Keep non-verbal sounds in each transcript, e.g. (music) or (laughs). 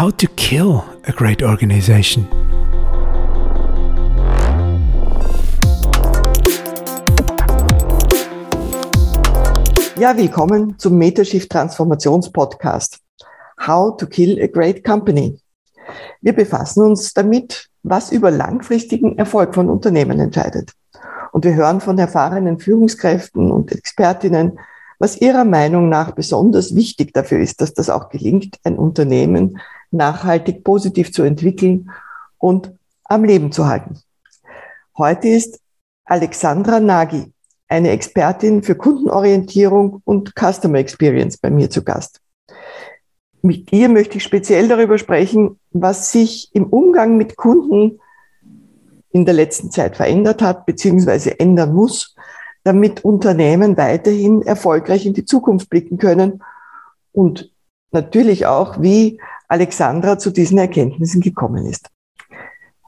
How to kill a great organization. Ja, willkommen zum Metashift Transformations Podcast. How to kill a great company. Wir befassen uns damit, was über langfristigen Erfolg von Unternehmen entscheidet. Und wir hören von erfahrenen Führungskräften und Expertinnen, was ihrer Meinung nach besonders wichtig dafür ist, dass das auch gelingt, ein Unternehmen nachhaltig positiv zu entwickeln und am Leben zu halten. Heute ist Alexandra Nagy eine Expertin für Kundenorientierung und Customer Experience bei mir zu Gast. Mit ihr möchte ich speziell darüber sprechen, was sich im Umgang mit Kunden in der letzten Zeit verändert hat, beziehungsweise ändern muss, damit Unternehmen weiterhin erfolgreich in die Zukunft blicken können und natürlich auch, wie Alexandra zu diesen Erkenntnissen gekommen ist.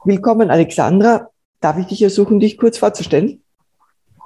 Willkommen, Alexandra. Darf ich dich ersuchen, dich kurz vorzustellen?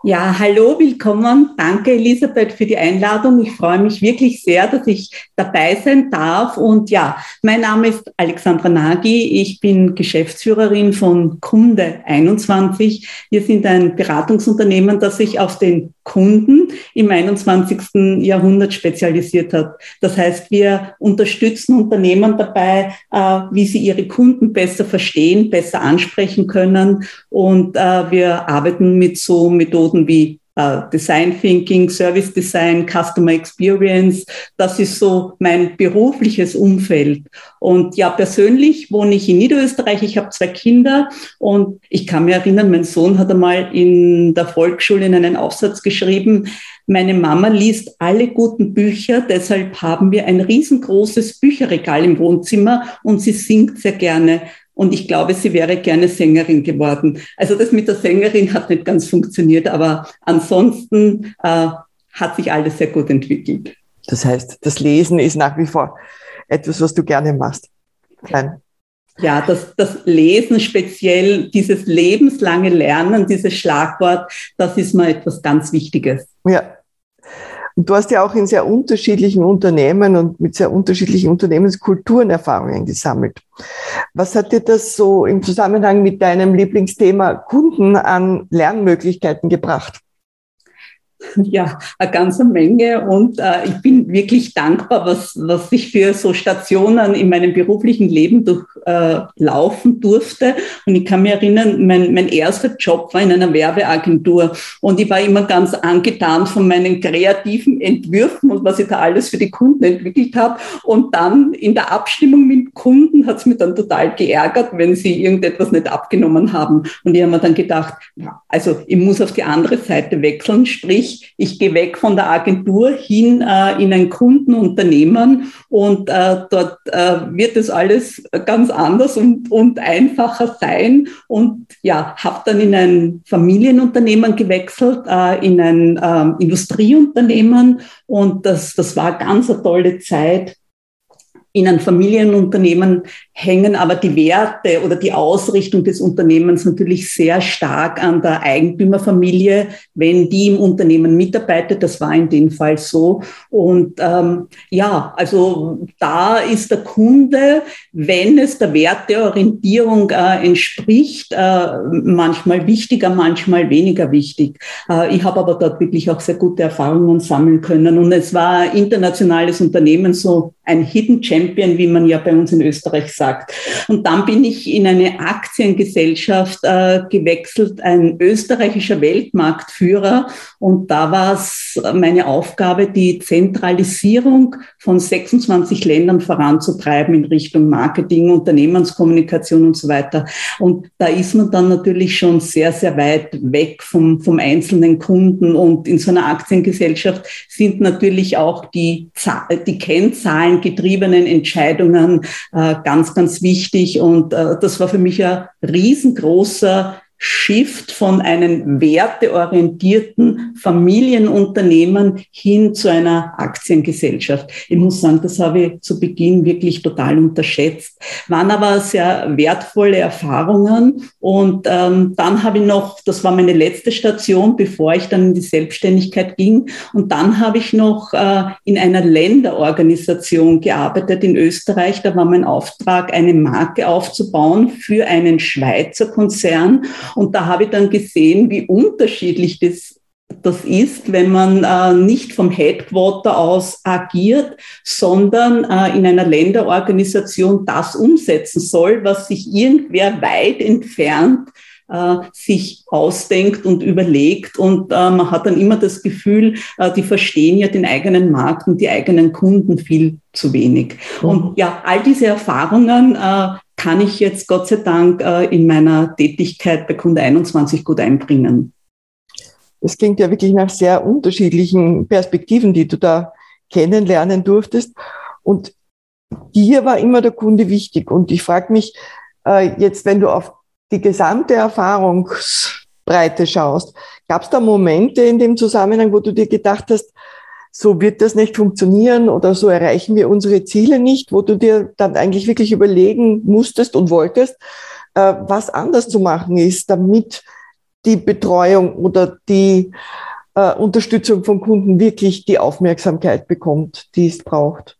Ja, hallo, willkommen. Danke, Elisabeth, für die Einladung. Ich freue mich wirklich sehr, dass ich dabei sein darf. Und ja, mein Name ist Alexandra Nagy. Ich bin Geschäftsführerin von Kunde 21. Wir sind ein Beratungsunternehmen, das sich auf den Kunden im 21. Jahrhundert spezialisiert hat. Das heißt, wir unterstützen Unternehmen dabei, äh, wie sie ihre Kunden besser verstehen, besser ansprechen können. Und äh, wir arbeiten mit so Methoden wie äh, Design Thinking, Service Design, Customer Experience. Das ist so mein berufliches Umfeld. Und ja, persönlich wohne ich in Niederösterreich. Ich habe zwei Kinder und ich kann mir erinnern, mein Sohn hat einmal in der Volksschule in einen Aufsatz geschrieben, meine Mama liest alle guten Bücher, deshalb haben wir ein riesengroßes Bücherregal im Wohnzimmer und sie singt sehr gerne. Und ich glaube, sie wäre gerne Sängerin geworden. Also das mit der Sängerin hat nicht ganz funktioniert, aber ansonsten äh, hat sich alles sehr gut entwickelt. Das heißt, das Lesen ist nach wie vor etwas, was du gerne machst. Nein. Ja, das, das Lesen speziell, dieses lebenslange Lernen, dieses Schlagwort, das ist mal etwas ganz Wichtiges. Ja, und du hast ja auch in sehr unterschiedlichen Unternehmen und mit sehr unterschiedlichen Unternehmenskulturen Erfahrungen gesammelt. Was hat dir das so im Zusammenhang mit deinem Lieblingsthema Kunden an Lernmöglichkeiten gebracht? (laughs) Ja, eine ganze Menge und äh, ich bin wirklich dankbar, was, was ich für so Stationen in meinem beruflichen Leben durchlaufen äh, durfte. Und ich kann mich erinnern, mein, mein erster Job war in einer Werbeagentur und ich war immer ganz angetan von meinen kreativen Entwürfen und was ich da alles für die Kunden entwickelt habe. Und dann in der Abstimmung mit Kunden hat es mich dann total geärgert, wenn sie irgendetwas nicht abgenommen haben. Und ich habe mir dann gedacht, also ich muss auf die andere Seite wechseln, sprich, ich, ich gehe weg von der Agentur hin äh, in ein Kundenunternehmen und äh, dort äh, wird es alles ganz anders und, und einfacher sein. Und ja, habe dann in ein Familienunternehmen gewechselt, äh, in ein ähm, Industrieunternehmen und das, das war ganz eine tolle Zeit in einem Familienunternehmen hängen aber die Werte oder die Ausrichtung des Unternehmens natürlich sehr stark an der Eigentümerfamilie, wenn die im Unternehmen mitarbeitet. Das war in dem Fall so. Und ähm, ja, also da ist der Kunde, wenn es der Werteorientierung äh, entspricht, äh, manchmal wichtiger, manchmal weniger wichtig. Äh, ich habe aber dort wirklich auch sehr gute Erfahrungen sammeln können. Und es war internationales Unternehmen, so ein Hidden Champion, wie man ja bei uns in Österreich sagt. Und dann bin ich in eine Aktiengesellschaft äh, gewechselt, ein österreichischer Weltmarktführer. Und da war es meine Aufgabe, die Zentralisierung von 26 Ländern voranzutreiben in Richtung Marketing, Unternehmenskommunikation und so weiter. Und da ist man dann natürlich schon sehr, sehr weit weg vom, vom einzelnen Kunden. Und in so einer Aktiengesellschaft sind natürlich auch die, die Kennzahlen getriebenen Entscheidungen äh, ganz, ganz wichtig. Und äh, das war für mich ein riesengroßer Shift von einem werteorientierten Familienunternehmen hin zu einer Aktiengesellschaft. Ich muss sagen, das habe ich zu Beginn wirklich total unterschätzt. Waren aber sehr wertvolle Erfahrungen. Und ähm, dann habe ich noch, das war meine letzte Station, bevor ich dann in die Selbstständigkeit ging. Und dann habe ich noch äh, in einer Länderorganisation gearbeitet in Österreich. Da war mein Auftrag, eine Marke aufzubauen für einen Schweizer Konzern. Und da habe ich dann gesehen, wie unterschiedlich das das ist, wenn man äh, nicht vom Headquarter aus agiert, sondern äh, in einer Länderorganisation das umsetzen soll, was sich irgendwer weit entfernt äh, sich ausdenkt und überlegt. Und äh, man hat dann immer das Gefühl, äh, die verstehen ja den eigenen Markt und die eigenen Kunden viel zu wenig. Mhm. Und ja, all diese Erfahrungen kann ich jetzt Gott sei Dank äh, in meiner Tätigkeit bei Kunde 21 gut einbringen. Das klingt ja wirklich nach sehr unterschiedlichen Perspektiven, die du da kennenlernen durftest. Und dir war immer der Kunde wichtig. Und ich frage mich äh, jetzt, wenn du auf die gesamte Erfahrungsbreite schaust, gab es da Momente in dem Zusammenhang, wo du dir gedacht hast, so wird das nicht funktionieren oder so erreichen wir unsere Ziele nicht, wo du dir dann eigentlich wirklich überlegen musstest und wolltest, äh, was anders zu machen ist, damit die Betreuung oder die äh, Unterstützung von Kunden wirklich die Aufmerksamkeit bekommt, die es braucht?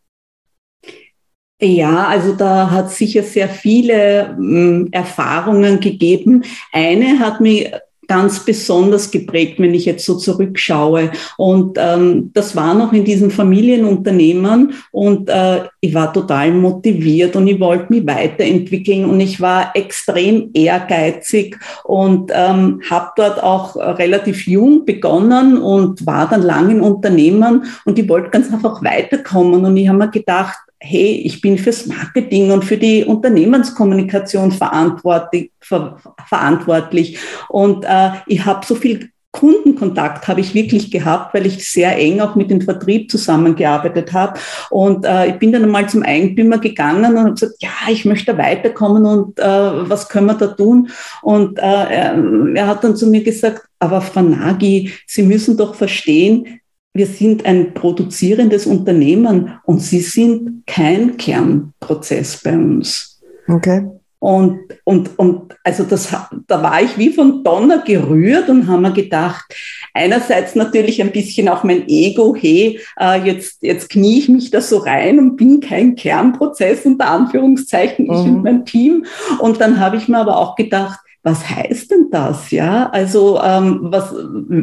Ja, also da hat sicher sehr viele ähm, Erfahrungen gegeben. Eine hat mir ganz besonders geprägt, wenn ich jetzt so zurückschaue. Und ähm, das war noch in diesem Familienunternehmen und äh, ich war total motiviert und ich wollte mich weiterentwickeln und ich war extrem ehrgeizig und ähm, habe dort auch relativ jung begonnen und war dann lang im Unternehmen und ich wollte ganz einfach weiterkommen und ich habe mir gedacht, hey, ich bin fürs Marketing und für die Unternehmenskommunikation verantwortlich. Ver verantwortlich. Und äh, ich habe so viel Kundenkontakt habe ich wirklich gehabt, weil ich sehr eng auch mit dem Vertrieb zusammengearbeitet habe. Und äh, ich bin dann einmal zum Eigentümer gegangen und habe gesagt, ja, ich möchte weiterkommen und äh, was können wir da tun? Und äh, er hat dann zu mir gesagt, aber Frau Nagy, Sie müssen doch verstehen, wir sind ein produzierendes Unternehmen und Sie sind kein Kernprozess bei uns. Okay. Und, und, und also das, da war ich wie von Donner gerührt und habe mir gedacht, einerseits natürlich ein bisschen auch mein Ego, hey, äh, jetzt, jetzt knie ich mich da so rein und bin kein Kernprozess unter Anführungszeichen, ich mhm. und mein Team. Und dann habe ich mir aber auch gedacht, was heißt denn das? Ja, also ähm, was,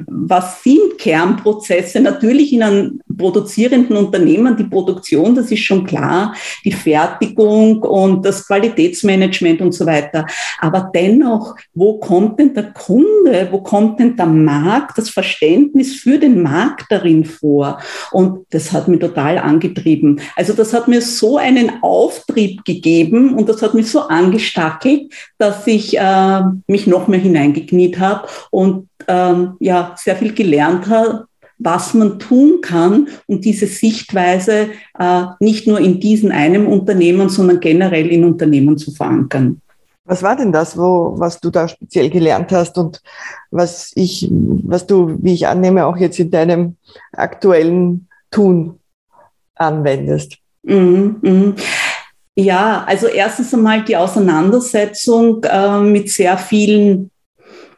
was sind Kernprozesse? Natürlich in einem produzierenden Unternehmen die Produktion, das ist schon klar, die Fertigung und das Qualitätsmanagement und so weiter. Aber dennoch, wo kommt denn der Kunde? Wo kommt denn der Markt, das Verständnis für den Markt darin vor? Und das hat mich total angetrieben. Also das hat mir so einen Auftrieb gegeben und das hat mich so angestackelt, dass ich äh, mich noch mehr hineingekniet habe und ähm, ja, sehr viel gelernt habe, was man tun kann, um diese Sichtweise äh, nicht nur in diesem einem Unternehmen, sondern generell in Unternehmen zu verankern. Was war denn das, wo, was du da speziell gelernt hast und was ich, was du, wie ich annehme, auch jetzt in deinem aktuellen Tun anwendest? Mhm, mh. Ja, also erstens einmal die Auseinandersetzung äh, mit sehr vielen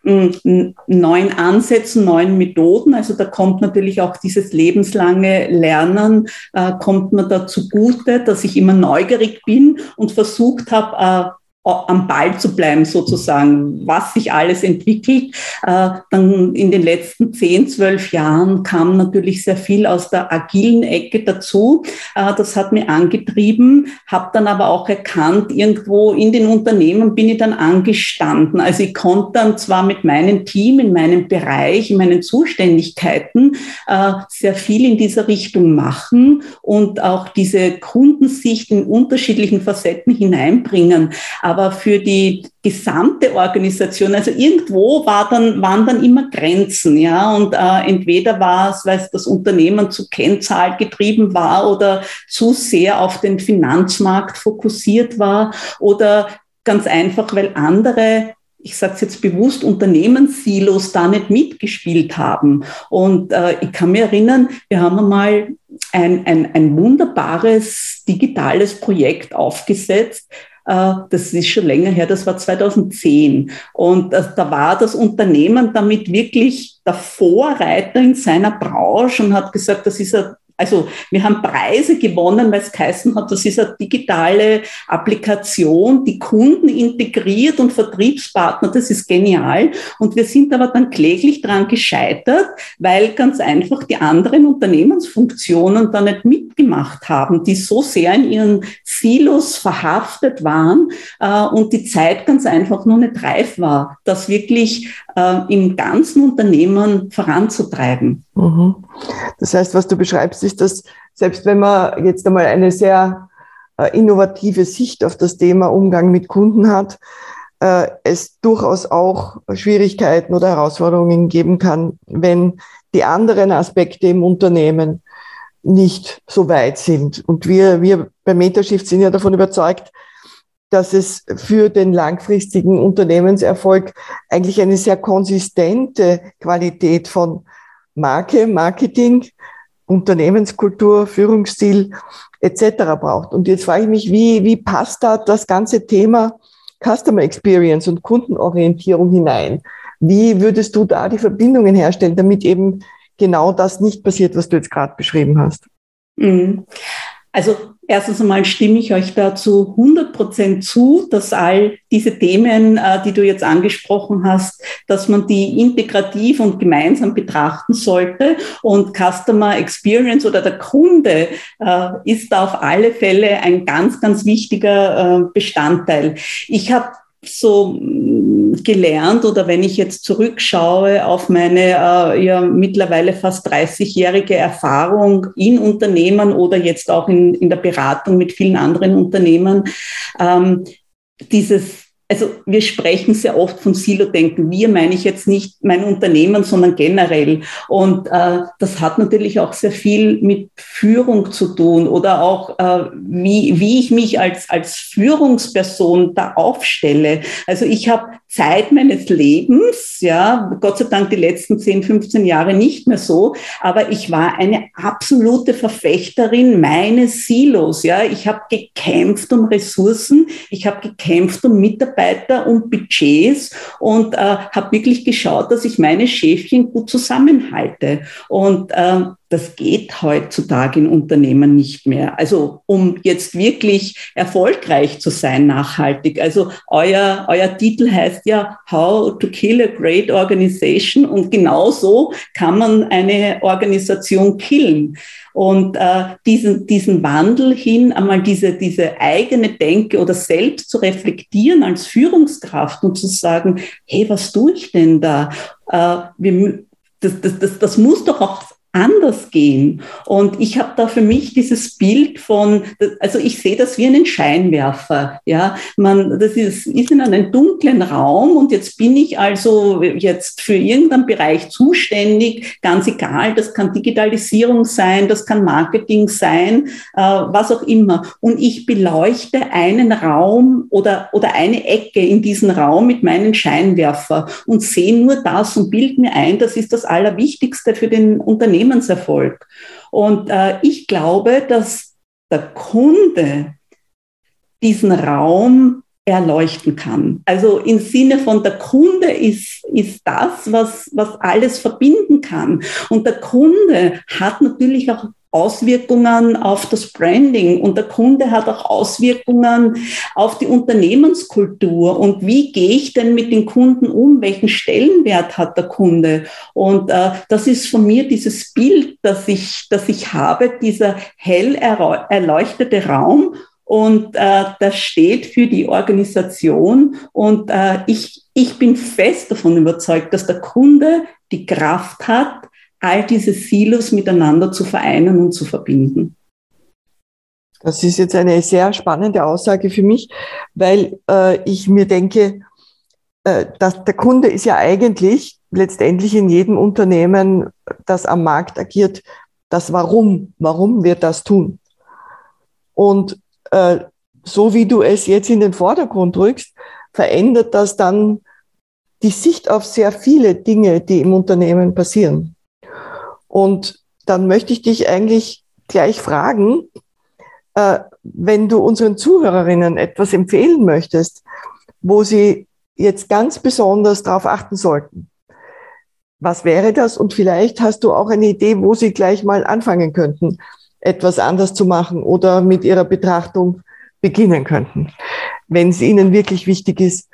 hm, neuen Ansätzen, neuen Methoden. Also da kommt natürlich auch dieses lebenslange Lernen, äh, kommt mir da zugute, dass ich immer neugierig bin und versucht habe, äh, am Ball zu bleiben sozusagen, was sich alles entwickelt. Äh, dann in den letzten zehn, zwölf Jahren kam natürlich sehr viel aus der agilen Ecke dazu. Äh, das hat mir angetrieben, habe dann aber auch erkannt, irgendwo in den Unternehmen bin ich dann angestanden. Also ich konnte dann zwar mit meinem Team, in meinem Bereich, in meinen Zuständigkeiten äh, sehr viel in dieser Richtung machen und auch diese Kundensicht in unterschiedlichen Facetten hineinbringen. Aber für die gesamte Organisation, also irgendwo war dann, waren dann immer Grenzen, ja, und äh, entweder war es, weil das Unternehmen zu Kennzahl getrieben war oder zu sehr auf den Finanzmarkt fokussiert war oder ganz einfach, weil andere ich sage es jetzt bewusst, Unternehmenssilos da nicht mitgespielt haben. Und äh, ich kann mich erinnern, wir haben einmal ein, ein, ein wunderbares digitales Projekt aufgesetzt, das ist schon länger her, das war 2010. Und äh, da war das Unternehmen damit wirklich der Vorreiter in seiner Branche und hat gesagt, das ist ein also wir haben Preise gewonnen, weil es geheißen hat, das ist eine digitale Applikation, die Kunden integriert und Vertriebspartner, das ist genial. Und wir sind aber dann kläglich daran gescheitert, weil ganz einfach die anderen Unternehmensfunktionen da nicht mitgemacht haben, die so sehr in ihren Silos verhaftet waren äh, und die Zeit ganz einfach noch nicht reif war, das wirklich äh, im ganzen Unternehmen voranzutreiben. Mhm. Das heißt, was du beschreibst, ist, dass selbst wenn man jetzt einmal eine sehr äh, innovative Sicht auf das Thema Umgang mit Kunden hat, äh, es durchaus auch Schwierigkeiten oder Herausforderungen geben kann, wenn die anderen Aspekte im Unternehmen nicht so weit sind. Und wir, wir bei Metashift sind ja davon überzeugt, dass es für den langfristigen Unternehmenserfolg eigentlich eine sehr konsistente Qualität von Marke, Marketing, Unternehmenskultur, Führungsstil etc. braucht. Und jetzt frage ich mich, wie, wie passt da das ganze Thema Customer Experience und Kundenorientierung hinein? Wie würdest du da die Verbindungen herstellen, damit eben genau das nicht passiert, was du jetzt gerade beschrieben hast? Mhm. Also erstens einmal stimme ich euch dazu 100 Prozent zu, dass all diese Themen, äh, die du jetzt angesprochen hast, dass man die integrativ und gemeinsam betrachten sollte. Und Customer Experience oder der Kunde äh, ist auf alle Fälle ein ganz, ganz wichtiger äh, Bestandteil. Ich habe so gelernt oder wenn ich jetzt zurückschaue auf meine äh, ja mittlerweile fast 30-jährige Erfahrung in Unternehmen oder jetzt auch in, in der Beratung mit vielen anderen Unternehmen, ähm, dieses also wir sprechen sehr oft von Silo-Denken. Wir meine ich jetzt nicht mein Unternehmen, sondern generell. Und äh, das hat natürlich auch sehr viel mit Führung zu tun oder auch, äh, wie, wie ich mich als, als Führungsperson da aufstelle. Also ich habe Zeit meines Lebens, ja, Gott sei Dank die letzten 10, 15 Jahre nicht mehr so, aber ich war eine absolute Verfechterin meines Silos, ja. Ich habe gekämpft um Ressourcen, ich habe gekämpft um Mitarbeiter und Budgets und äh, habe wirklich geschaut, dass ich meine Schäfchen gut zusammenhalte. Und äh, das geht heutzutage in Unternehmen nicht mehr. Also um jetzt wirklich erfolgreich zu sein, nachhaltig. Also euer, euer Titel heißt ja How to Kill a Great Organization und genauso kann man eine Organisation killen. Und äh, diesen, diesen Wandel hin, einmal diese, diese eigene Denke oder selbst zu reflektieren als Führungskraft und zu sagen, hey, was tue ich denn da? Äh, wir, das, das, das, das muss doch auch anders gehen. Und ich habe da für mich dieses Bild von, also ich sehe das wie einen Scheinwerfer. Ja, man, das ist, ist in einem dunklen Raum und jetzt bin ich also jetzt für irgendeinen Bereich zuständig, ganz egal, das kann Digitalisierung sein, das kann Marketing sein, äh, was auch immer. Und ich beleuchte einen Raum oder, oder eine Ecke in diesem Raum mit meinem Scheinwerfer und sehe nur das und bild mir ein, das ist das Allerwichtigste für den Unternehmer Unternehmenserfolg. Und äh, ich glaube, dass der Kunde diesen Raum erleuchten kann. Also im Sinne von der Kunde ist, ist das, was, was alles verbinden kann. Und der Kunde hat natürlich auch Auswirkungen auf das Branding. Und der Kunde hat auch Auswirkungen auf die Unternehmenskultur. Und wie gehe ich denn mit den Kunden um, welchen Stellenwert hat der Kunde? Und äh, das ist von mir dieses Bild, das ich, das ich habe, dieser hell erleuchtete Raum. Und äh, das steht für die Organisation. Und äh, ich, ich bin fest davon überzeugt, dass der Kunde die Kraft hat, all diese Silos miteinander zu vereinen und zu verbinden. Das ist jetzt eine sehr spannende Aussage für mich, weil äh, ich mir denke, äh, dass der Kunde ist ja eigentlich letztendlich in jedem Unternehmen, das am Markt agiert, das Warum. Warum wird das tun? Und äh, so wie du es jetzt in den Vordergrund rückst, verändert das dann die Sicht auf sehr viele Dinge, die im Unternehmen passieren. Und dann möchte ich dich eigentlich gleich fragen, äh, wenn du unseren Zuhörerinnen etwas empfehlen möchtest, wo sie jetzt ganz besonders darauf achten sollten. Was wäre das? Und vielleicht hast du auch eine Idee, wo sie gleich mal anfangen könnten, etwas anders zu machen oder mit ihrer Betrachtung beginnen könnten, wenn es ihnen wirklich wichtig ist,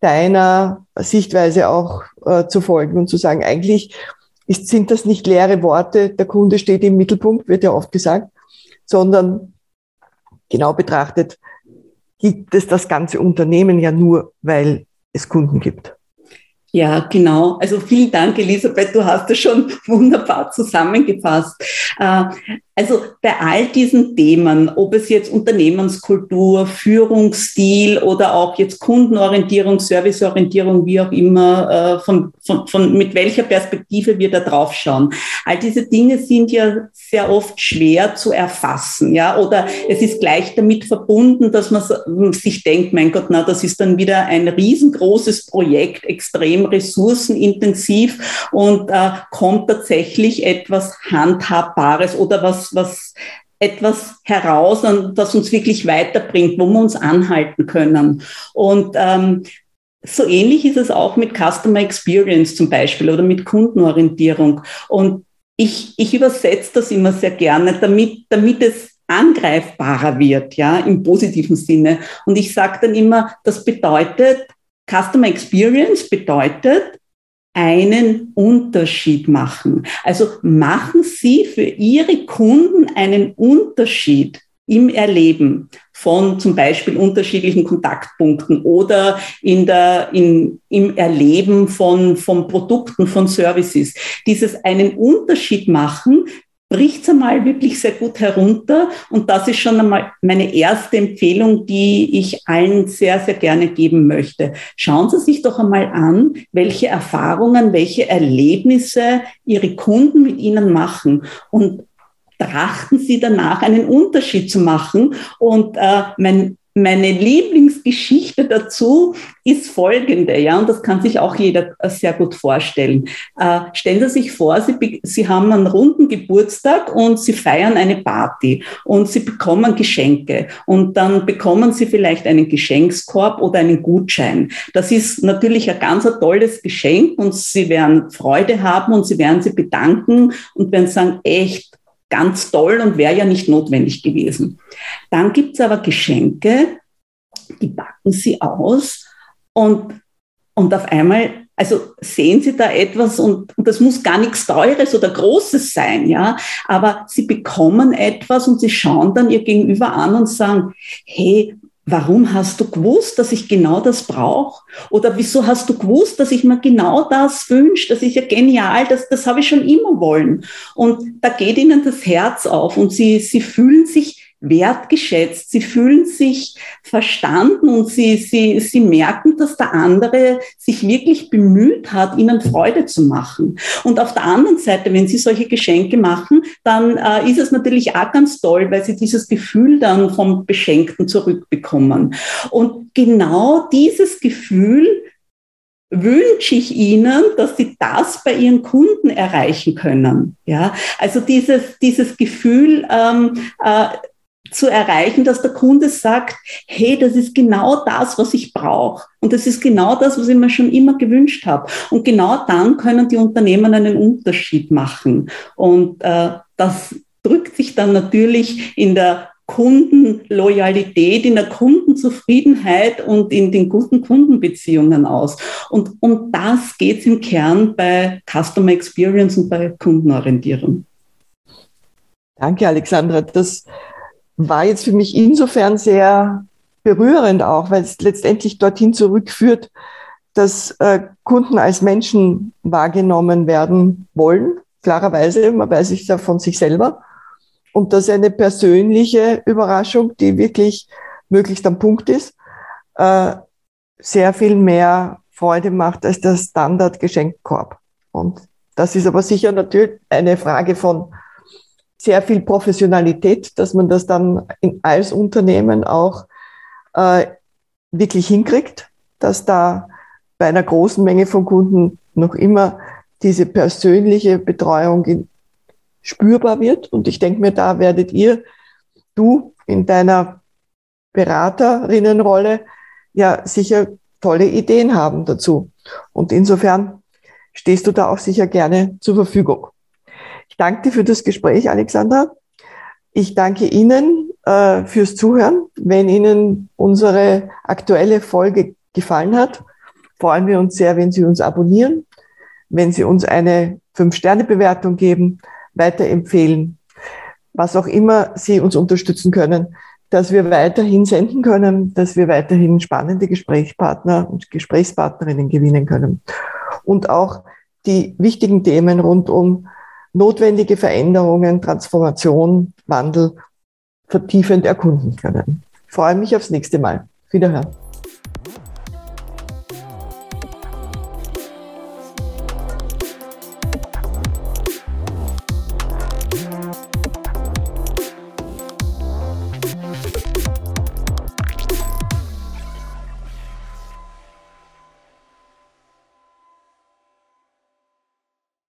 deiner Sichtweise auch äh, zu folgen und zu sagen, eigentlich ist, sind das nicht leere Worte, der Kunde steht im Mittelpunkt, wird ja oft gesagt, sondern genau betrachtet gibt es das ganze Unternehmen ja nur, weil es Kunden gibt. Ja, genau. Also vielen Dank, Elisabeth. Du hast es schon (laughs) wunderbar zusammengefasst. Also bei all diesen Themen, ob es jetzt Unternehmenskultur, Führungsstil oder auch jetzt Kundenorientierung, Serviceorientierung, wie auch immer, äh, von, von, von mit welcher Perspektive wir da drauf schauen. All diese Dinge sind ja sehr oft schwer zu erfassen, ja, oder es ist gleich damit verbunden, dass man sich denkt, mein Gott, na, das ist dann wieder ein riesengroßes Projekt, extrem ressourcenintensiv und äh, kommt tatsächlich etwas Handhabbares oder was was, etwas heraus, das uns wirklich weiterbringt, wo wir uns anhalten können. Und ähm, so ähnlich ist es auch mit Customer Experience zum Beispiel oder mit Kundenorientierung. Und ich, ich übersetze das immer sehr gerne, damit, damit es angreifbarer wird, ja, im positiven Sinne. Und ich sage dann immer, das bedeutet, Customer Experience bedeutet, einen Unterschied machen. Also machen Sie für Ihre Kunden einen Unterschied im Erleben von zum Beispiel unterschiedlichen Kontaktpunkten oder in der, in, im Erleben von, von Produkten, von Services. Dieses einen Unterschied machen bricht es einmal wirklich sehr gut herunter. Und das ist schon einmal meine erste Empfehlung, die ich allen sehr, sehr gerne geben möchte. Schauen Sie sich doch einmal an, welche Erfahrungen, welche Erlebnisse Ihre Kunden mit Ihnen machen. Und trachten Sie danach einen Unterschied zu machen. Und äh, mein meine Lieblingsgeschichte dazu ist folgende, ja, und das kann sich auch jeder sehr gut vorstellen. Äh, stellen Sie sich vor, Sie, Sie haben einen runden Geburtstag und Sie feiern eine Party und Sie bekommen Geschenke und dann bekommen Sie vielleicht einen Geschenkskorb oder einen Gutschein. Das ist natürlich ein ganz ein tolles Geschenk und Sie werden Freude haben und Sie werden sich bedanken und werden sagen, echt, ganz toll und wäre ja nicht notwendig gewesen. Dann gibt es aber Geschenke, die packen sie aus und, und auf einmal, also sehen Sie da etwas und, und das muss gar nichts Teures oder Großes sein, ja, aber Sie bekommen etwas und Sie schauen dann Ihr Gegenüber an und sagen, hey, warum hast du gewusst, dass ich genau das brauche? Oder wieso hast du gewusst, dass ich mir genau das wünsche? Das ist ja genial, das, das habe ich schon immer wollen. Und da geht ihnen das Herz auf und sie, sie fühlen sich wertgeschätzt, sie fühlen sich verstanden und sie, sie, sie merken, dass der andere sich wirklich bemüht hat, ihnen Freude zu machen. Und auf der anderen Seite, wenn sie solche Geschenke machen, dann äh, ist es natürlich auch ganz toll, weil sie dieses Gefühl dann vom Beschenkten zurückbekommen. Und genau dieses Gefühl wünsche ich Ihnen, dass Sie das bei Ihren Kunden erreichen können. Ja, also dieses, dieses Gefühl, ähm, äh, zu erreichen, dass der Kunde sagt, hey, das ist genau das, was ich brauche. Und das ist genau das, was ich mir schon immer gewünscht habe. Und genau dann können die Unternehmen einen Unterschied machen. Und äh, das drückt sich dann natürlich in der Kundenloyalität, in der Kundenzufriedenheit und in den guten Kundenbeziehungen aus. Und um das geht es im Kern bei Customer Experience und bei Kundenorientierung. Danke, Alexandra. Das war jetzt für mich insofern sehr berührend auch, weil es letztendlich dorthin zurückführt, dass äh, Kunden als Menschen wahrgenommen werden wollen. Klarerweise, man weiß es ja von sich selber. Und dass eine persönliche Überraschung, die wirklich möglichst am Punkt ist, äh, sehr viel mehr Freude macht als der Standard-Geschenkkorb. Und das ist aber sicher natürlich eine Frage von sehr viel Professionalität, dass man das dann in, als Unternehmen auch äh, wirklich hinkriegt, dass da bei einer großen Menge von Kunden noch immer diese persönliche Betreuung in, spürbar wird. Und ich denke mir, da werdet ihr, du in deiner Beraterinnenrolle, ja sicher tolle Ideen haben dazu. Und insofern stehst du da auch sicher gerne zur Verfügung. Danke für das Gespräch, Alexandra. Ich danke Ihnen äh, fürs Zuhören. Wenn Ihnen unsere aktuelle Folge gefallen hat, freuen wir uns sehr, wenn Sie uns abonnieren, wenn Sie uns eine Fünf-Sterne-Bewertung geben, weiterempfehlen, was auch immer Sie uns unterstützen können, dass wir weiterhin senden können, dass wir weiterhin spannende Gesprächspartner und Gesprächspartnerinnen gewinnen können und auch die wichtigen Themen rund um notwendige Veränderungen, Transformation, Wandel vertiefend erkunden können. Ich freue mich aufs nächste Mal. Wiederhören.